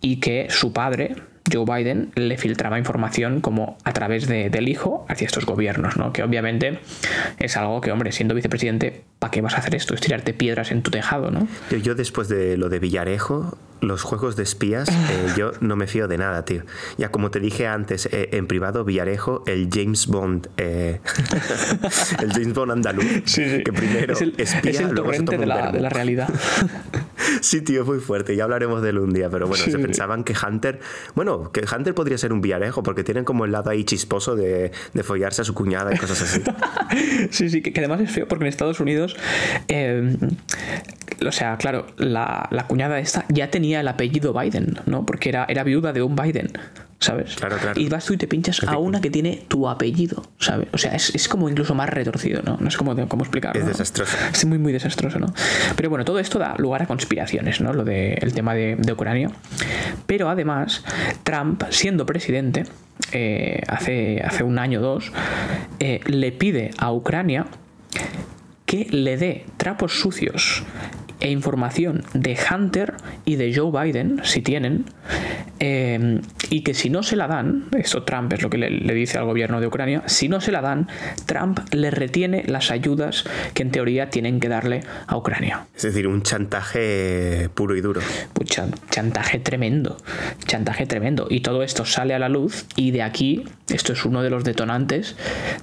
y que su padre, Joe Biden, le filtraba información como a través de- del hijo hacia estos gobiernos, ¿no? Que obviamente es algo que, hombre, siendo vicepresidente, ¿para qué vas a hacer esto? Es tirarte piedras en tu tejado, ¿no? Yo, yo después de lo de Villarejo, los juegos de espías, eh, *laughs* yo no me fío de nada, tío. Ya como te dije antes, eh, en privado, Villarejo, el James Bond, eh, *laughs* el James Bond andaluz, que primero es el, espía, es el luego se torrente toma de un la, verbo. de la realidad. *laughs* Sí, tío, es muy fuerte. Ya hablaremos de él un día. Pero bueno, Sí, se pensaban que Hunter. Bueno, que Hunter podría ser un Villarejo, porque tienen como el lado ahí chisposo de, de follarse a su cuñada y cosas así. *laughs* Sí, sí, que, que además es feo porque en Estados Unidos, eh, o sea, claro, la, la cuñada esta ya tenía el apellido Biden, ¿no? Porque era, era viuda de un Biden, ¿sabes? Claro, claro. Y vas tú y te pinchas a una que tiene tu apellido, ¿sabes? O sea, es, es como incluso más retorcido, ¿no? No sé cómo, cómo explicarlo. Es ¿no? desastroso. Es muy, muy desastroso, ¿no? Pero bueno, todo esto da lugar a conspiraciones, ¿no? Lo del tema de, de Ucrania. Pero además, Trump, siendo presidente, eh, hace, hace un año o dos, eh, le pide a Ucrania que le dé trapos sucios e información de Hunter y de Joe Biden, si tienen, eh, y que si no se la dan, esto Trump es lo que le, le dice al gobierno de Ucrania, si no se la dan, Trump le retiene las ayudas que en teoría tienen que darle a Ucrania. Es decir, un chantaje puro y duro. Pues chan- chantaje tremendo, chantaje tremendo. Y todo esto sale a la luz y de aquí, esto es uno de los detonantes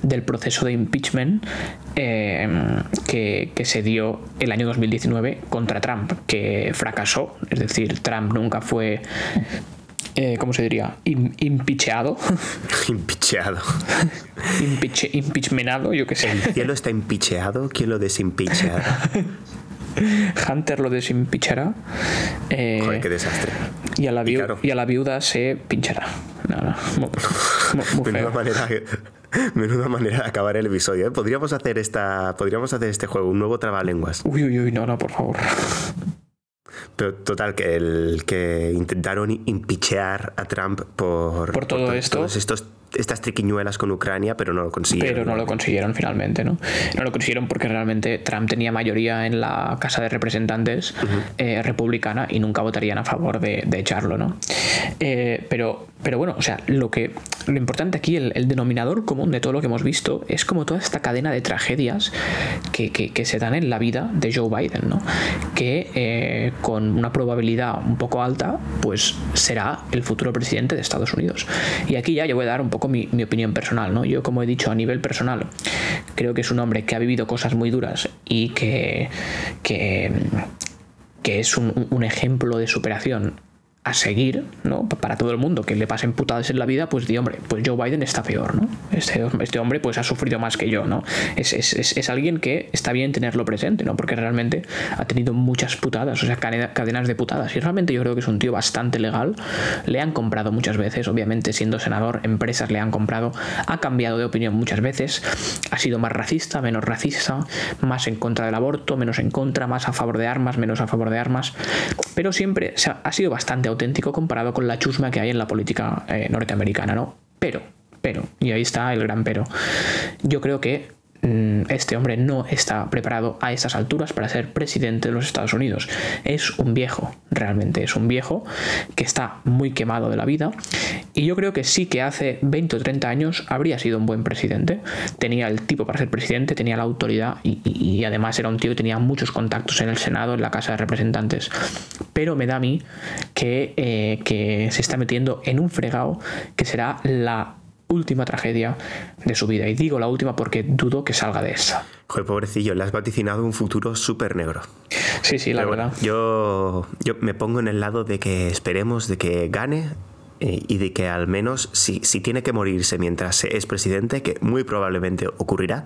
del proceso de impeachment eh, que, que se dio el año 2019 contra Trump, que fracasó. Es decir, Trump nunca fue, eh, ¿cómo se diría? Im- impeachado, Impicheado. *laughs* Impeach- impeachmentado, yo qué sé. ¿El cielo está impicheado? ¿Quién lo desimpicheará? *laughs* Hunter lo desimpichará. eh, Joder, qué desastre. y, a la y viu- claro. y a la viuda se pinchará. No, no, muy, muy- muy Menuda manera, menuda manera de acabar el episodio. ¿eh? Podríamos hacer esta, podríamos hacer este juego, un nuevo trabalenguas. Uy, uy, uy, no, no, por favor. Pero total, que el que intentaron impichear a Trump por, Por todo to- esto. todos estos, estas triquiñuelas con Ucrania, pero no lo consiguieron. Pero no lo consiguieron finalmente, ¿no? No lo consiguieron porque realmente Trump tenía mayoría en la Casa de Representantes eh, republicana y nunca votarían a favor de, de echarlo, ¿no? Eh, pero, pero bueno, o sea, lo que lo importante aquí, el, el denominador común de todo lo que hemos visto, es como toda esta cadena de tragedias que, que- que se dan en la vida de Joe Biden, ¿no? Que eh, con una probabilidad un poco alta, pues será el futuro presidente de Estados Unidos. Y aquí ya yo voy a dar un poco mi, opinión personal, ¿no? Yo, como he dicho, a nivel personal, creo que es un hombre que ha vivido cosas muy duras y que, que, es un ejemplo de superación a seguir, ¿no? Para todo el mundo que le pasen putadas en la vida, pues di, hombre, pues Joe Biden está peor, ¿no? Este, este hombre pues ha sufrido más que yo, ¿no? Es, es, es, alguien que está bien tenerlo presente, ¿no? Porque realmente ha tenido muchas putadas, o sea, cadena- cadenas de putadas. Y realmente yo creo que es un tío bastante legal. Le han comprado muchas veces, obviamente siendo senador, empresas le han comprado. Ha cambiado de opinión muchas veces. Ha sido más racista, menos racista, más en contra del aborto, menos en contra, más a favor de armas, menos a favor de armas. Pero siempre ha sido bastante auténtico comparado con la chusma que hay en la política eh, norteamericana, ¿no? Pero, pero, y ahí está el gran pero. Yo creo que este hombre no está preparado a estas alturas para ser presidente de los Estados Unidos. Es un viejo, realmente es un viejo que está muy quemado de la vida y yo creo que sí que hace 20 o 30 años habría sido un buen presidente. Tenía el tipo para ser presidente, tenía la autoridad y, además era un tío que tenía muchos contactos en el Senado, en la Casa de Representantes. Pero me da a mí que, eh, que se está metiendo en un fregado que será la última tragedia de su vida. Y digo la última porque dudo que salga de esa. Joder, pobrecillo, le has vaticinado un futuro súper negro. Sí, sí, la verdad. yo, yo me pongo en el lado de que esperemos de que gane eh, y de que al menos si, si tiene que morirse mientras es presidente, que muy probablemente ocurrirá,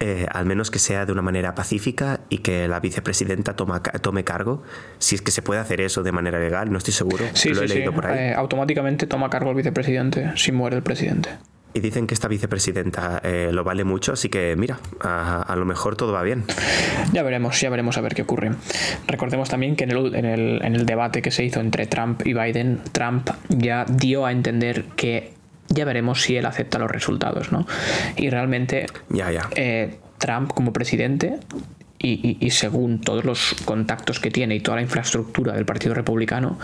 eh, al menos que sea de una manera pacífica y que la vicepresidenta toma, tome cargo. Si es que se puede hacer eso de manera legal, no estoy seguro. Sí, Lo he leído por ahí. Eh, automáticamente toma cargo el vicepresidente si muere el presidente. Y dicen que esta vicepresidenta eh, lo vale mucho, así que mira, a, lo mejor todo va bien. Ya veremos, ya veremos a ver qué ocurre. Recordemos también que en el, en el, en el debate que se hizo entre Trump y Biden, Trump ya dio a entender que ya veremos si él acepta los resultados, ¿no? Y realmente. Eh, Trump como presidente y, según todos los contactos que tiene y toda la infraestructura del Partido Republicano,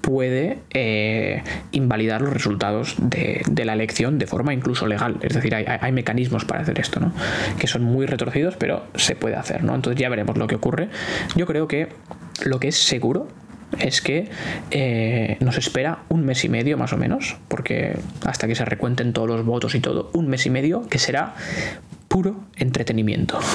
puede eh, invalidar los resultados de, la elección de forma incluso legal. Es decir, hay, mecanismos para hacer esto, ¿no? Que son muy retorcidos, pero se puede hacer, ¿no? Entonces ya veremos lo que ocurre. Yo creo que lo que es seguro es que eh, nos espera un mes y medio más o menos, porque hasta que se recuenten todos los votos y todo, un mes y medio que será puro entretenimiento. *laughs*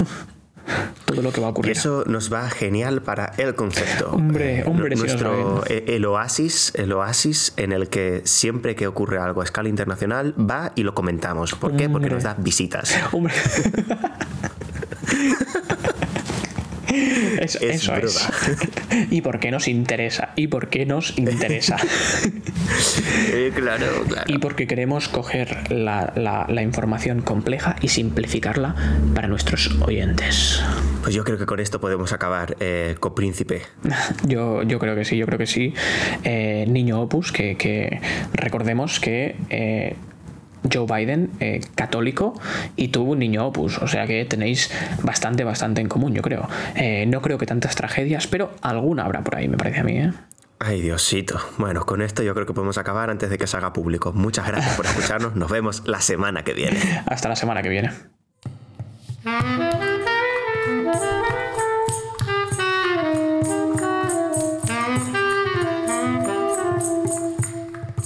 todo lo que va a ocurrir. Y eso nos va genial para el concepto. Hombre, eh, hombre, nuestro e, el oasis, el oasis en el que siempre que ocurre algo a escala internacional va y lo comentamos. ¿Por qué? Porque nos da visitas. Hombre. *laughs* *laughs* Eso, es. *laughs* ¿Y por qué nos interesa? ¿Y por qué nos *laughs* interesa? Eh, claro, claro. Y porque queremos coger la, información compleja y simplificarla para nuestros oyentes. Pues yo creo que con esto podemos acabar, eh, copríncipe. Yo, yo creo que sí, yo creo que sí. Eh, niño Opus, que, recordemos que Joe Biden, eh, católico, y tuvo un niño opus. O sea que tenéis bastante, bastante en común, yo creo. Eh, no creo que tantas tragedias, pero alguna habrá por ahí, me parece a mí. ¿eh? Ay, Diosito. Bueno, con esto yo creo que podemos acabar antes de que se haga público. Muchas gracias por escucharnos. Nos vemos la semana que viene. *laughs* Hasta la semana que viene.